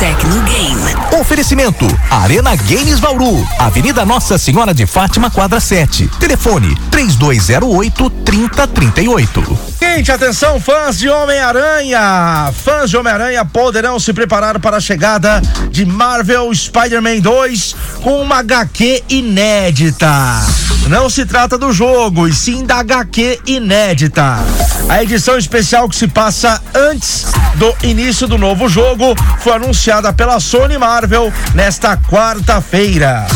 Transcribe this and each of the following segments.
Tecnogame. Oferecimento: Arena Games Vauru, Avenida Nossa Senhora de Fátima, quadra 7. Telefone: 3208 3038. Gente, atenção, fãs de Homem-Aranha! Fãs de Homem-Aranha poderão se preparar para a chegada de Marvel Spider-Man 2 com uma HQ inédita. Não se trata do jogo, e sim da HQ inédita. A edição especial que se passa antes do início do novo jogo foi anunciada pela Sony Marvel nesta quarta-feira.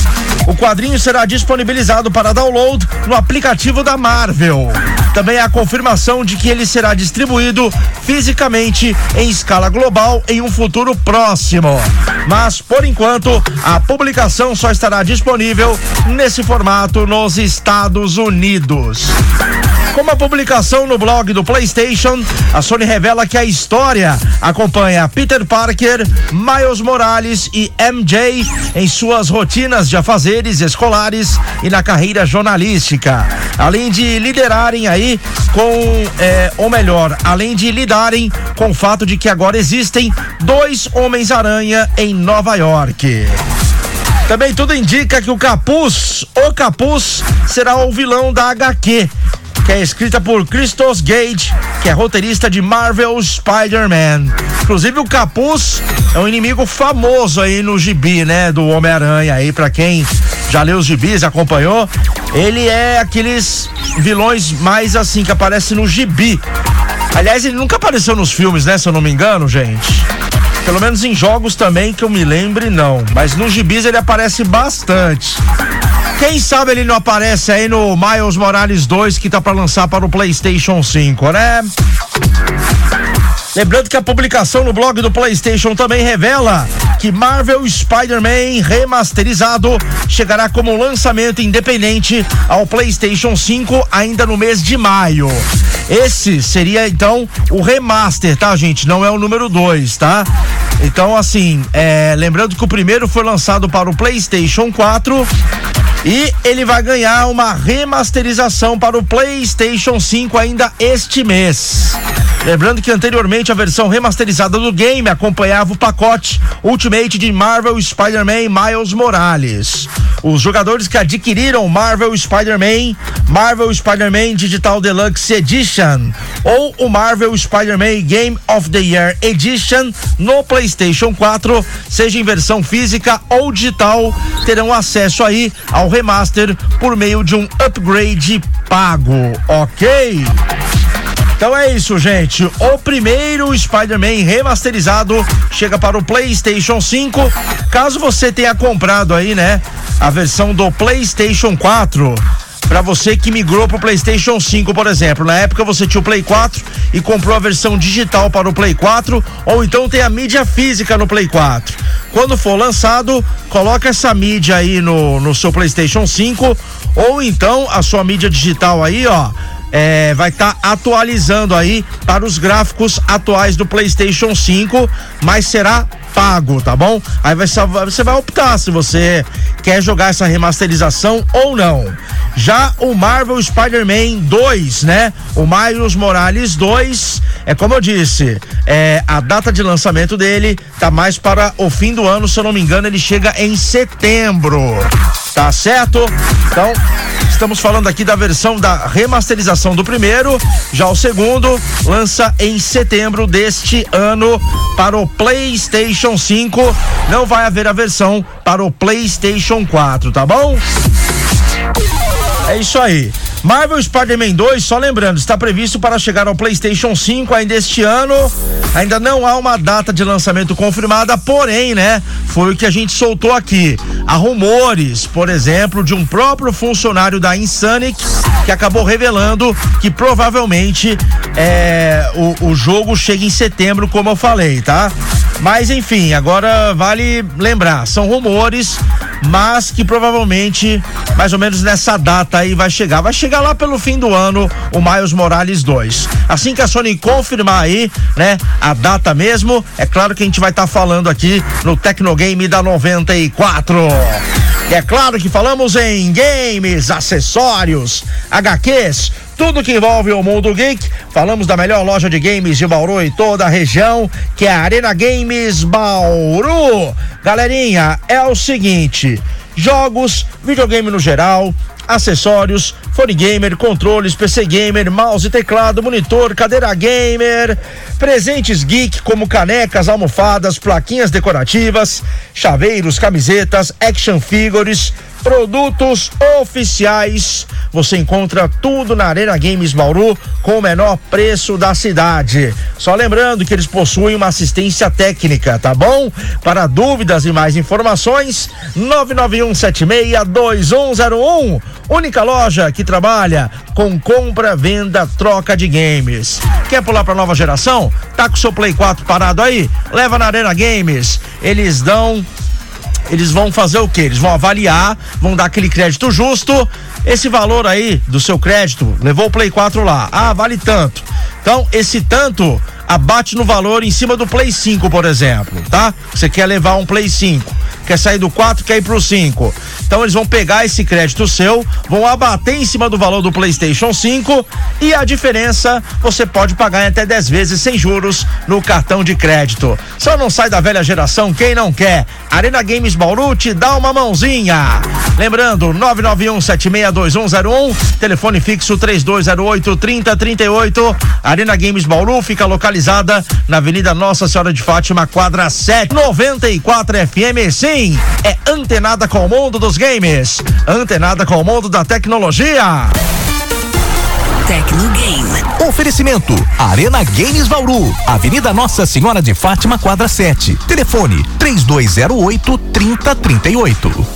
O quadrinho será disponibilizado para download no aplicativo da Marvel. Também a confirmação de que ele será distribuído fisicamente em escala global em um futuro próximo. Mas, por enquanto, a publicação só estará disponível nesse formato nos Estados Unidos. Com uma publicação no blog do PlayStation, a Sony revela que a história acompanha Peter Parker, Miles Morales e MJ em suas rotinas de afazeres escolares e na carreira jornalística. Além de liderarem aí com, é, ou melhor, além de lidarem com o fato de que agora existem dois Homens-Aranha em Nova York. Também tudo indica que o Capuz, o Capuz, será o vilão da HQ que é escrita por Christos Gage, que é roteirista de Marvel Spider-Man. Inclusive o Capuz é um inimigo famoso aí no gibi, né, do Homem-Aranha aí para quem já leu os gibis, acompanhou. Ele é aqueles vilões mais assim que aparece no gibi. Aliás, ele nunca apareceu nos filmes, né, se eu não me engano, gente. Pelo menos em jogos também que eu me lembre, não. Mas nos gibis ele aparece bastante. Quem sabe ele não aparece aí no Miles Morales 2 que tá para lançar para o PlayStation 5, né? Lembrando que a publicação no blog do PlayStation também revela que Marvel Spider-Man remasterizado chegará como lançamento independente ao PlayStation 5 ainda no mês de maio. Esse seria então o remaster, tá, gente? Não é o número 2, tá? Então, assim, é, lembrando que o primeiro foi lançado para o PlayStation 4 e ele vai ganhar uma remasterização para o PlayStation 5 ainda este mês. Lembrando que anteriormente a versão remasterizada do game acompanhava o pacote Ultimate de Marvel Spider-Man Miles Morales. Os jogadores que adquiriram Marvel Spider-Man, Marvel Spider-Man Digital Deluxe Edition ou o Marvel Spider-Man Game of the Year Edition no PlayStation 4, seja em versão física ou digital, terão acesso aí ao remaster por meio de um upgrade pago, ok? Então é isso, gente. O primeiro Spider-Man remasterizado chega para o PlayStation 5. Caso você tenha comprado aí, né, a versão do PlayStation 4, para você que migrou pro PlayStation 5, por exemplo. Na época você tinha o Play 4 e comprou a versão digital para o Play 4, ou então tem a mídia física no Play 4. Quando for lançado, coloca essa mídia aí no, no seu PlayStation 5, ou então a sua mídia digital aí, ó é, vai estar tá atualizando aí para os gráficos atuais do PlayStation 5, mas será pago, tá bom? Aí vai, você vai optar se você quer jogar essa remasterização ou não. Já o Marvel Spider-Man 2, né? O Miles Morales 2, é como eu disse, é, a data de lançamento dele tá mais para o fim do ano, se eu não me engano, ele chega em setembro. Tá certo? Então, estamos falando aqui da versão da remasterização do primeiro. Já o segundo lança em setembro deste ano para o PlayStation 5. Não vai haver a versão para o PlayStation 4, tá bom? É isso aí. Marvel Spider-Man 2, só lembrando, está previsto para chegar ao PlayStation 5 ainda este ano. Ainda não há uma data de lançamento confirmada, porém, né, foi o que a gente soltou aqui. Há rumores, por exemplo, de um próprio funcionário da Insanic que acabou revelando que provavelmente é, o, o jogo chega em setembro, como eu falei, tá? Mas enfim, agora vale lembrar, são rumores, mas que provavelmente mais ou menos nessa data aí vai chegar. Vai chegar lá pelo fim do ano o Miles Morales 2. Assim que a Sony confirmar aí, né, a data mesmo, é claro que a gente vai estar tá falando aqui no Tecnogame da 94. E é claro que falamos em games, acessórios, HQs, tudo que envolve o mundo geek. Falamos da melhor loja de games de Bauru e toda a região, que é a Arena Games Bauru. Galerinha, é o seguinte: jogos, videogame no geral, acessórios, fone gamer, controles, PC gamer, mouse, teclado, monitor, cadeira gamer, presentes geek como canecas, almofadas, plaquinhas decorativas, chaveiros, camisetas, action figures, produtos oficiais. Você encontra tudo na Arena Games Bauru com o menor preço da cidade. Só lembrando que eles possuem uma assistência técnica, tá bom? Para dúvidas e mais informações, 991762101. Única loja que trabalha com compra, venda, troca de games. Quer pular para nova geração? Tá com seu Play 4 parado aí? Leva na Arena Games. Eles dão eles vão fazer o quê? Eles vão avaliar, vão dar aquele crédito justo. Esse valor aí do seu crédito, levou o Play 4 lá. Ah, vale tanto. Então, esse tanto abate no valor em cima do Play 5, por exemplo, tá? Você quer levar um Play 5 quer sair do 4, quer ir pro 5. Então eles vão pegar esse crédito seu, vão abater em cima do valor do PlayStation 5 e a diferença você pode pagar em até 10 vezes sem juros no cartão de crédito. Só não sai da velha geração quem não quer. Arena Games Bauru te dá uma mãozinha. Lembrando, 991762101, telefone fixo 3208 3038. Arena Games Bauru fica localizada na Avenida Nossa Senhora de Fátima, quadra 7, 94 FM. Sim, é antenada com o mundo dos games, antenada com o mundo da tecnologia. Tecnogame. Oferecimento: Arena Games Vauru, Avenida Nossa Senhora de Fátima, quadra 7. Telefone: 3208 3038.